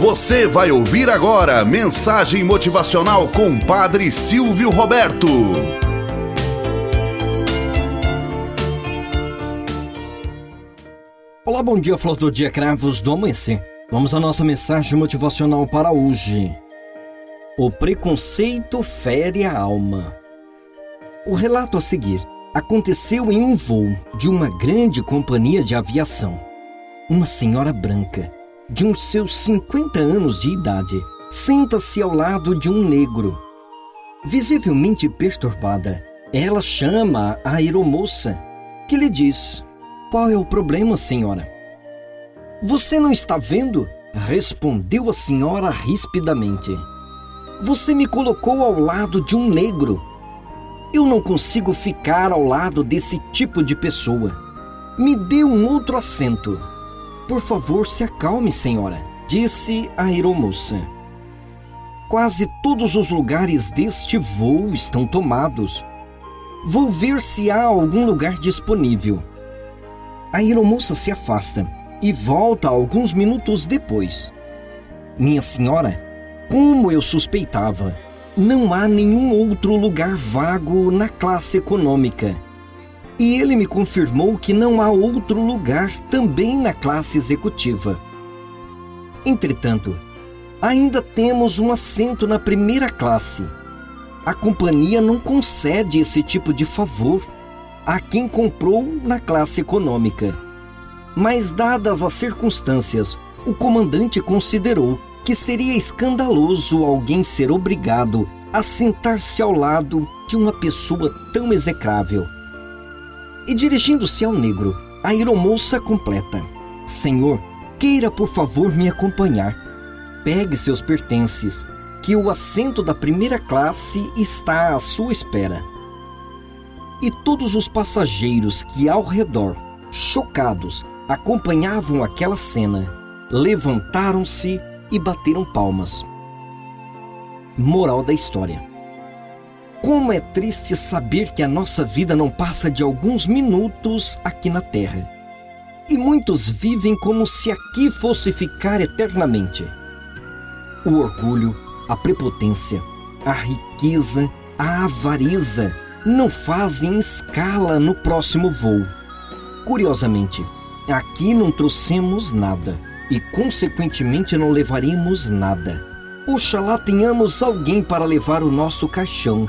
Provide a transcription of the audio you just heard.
Você vai ouvir agora mensagem motivacional com Padre Silvio Roberto. Olá, bom dia, flor do dia, cravos do amanhecer. Vamos à nossa mensagem motivacional para hoje. O preconceito fere a alma. O relato a seguir aconteceu em um voo de uma grande companhia de aviação. Uma senhora branca de uns seus 50 anos de idade, senta-se ao lado de um negro. Visivelmente perturbada, ela chama a aeromoça, que lhe diz: Qual é o problema, senhora? Você não está vendo? Respondeu a senhora rispidamente. Você me colocou ao lado de um negro. Eu não consigo ficar ao lado desse tipo de pessoa. Me dê um outro assento. Por favor, se acalme, senhora, disse a aeromoça. Quase todos os lugares deste voo estão tomados. Vou ver se há algum lugar disponível. A aeromoça se afasta e volta alguns minutos depois. Minha senhora, como eu suspeitava, não há nenhum outro lugar vago na classe econômica e ele me confirmou que não há outro lugar também na classe executiva. Entretanto, ainda temos um assento na primeira classe. A companhia não concede esse tipo de favor a quem comprou na classe econômica. Mas, dadas as circunstâncias, o comandante considerou que seria escandaloso alguém ser obrigado a sentar-se ao lado de uma pessoa tão execrável. E dirigindo-se ao negro, a aeromoça completa: Senhor, queira por favor me acompanhar. Pegue seus pertences, que o assento da primeira classe está à sua espera. E todos os passageiros que ao redor, chocados, acompanhavam aquela cena, levantaram-se e bateram palmas. Moral da história como é triste saber que a nossa vida não passa de alguns minutos aqui na Terra. E muitos vivem como se aqui fosse ficar eternamente. O orgulho, a prepotência, a riqueza, a avareza não fazem escala no próximo voo. Curiosamente, aqui não trouxemos nada e, consequentemente, não levaremos nada. Oxalá tenhamos alguém para levar o nosso caixão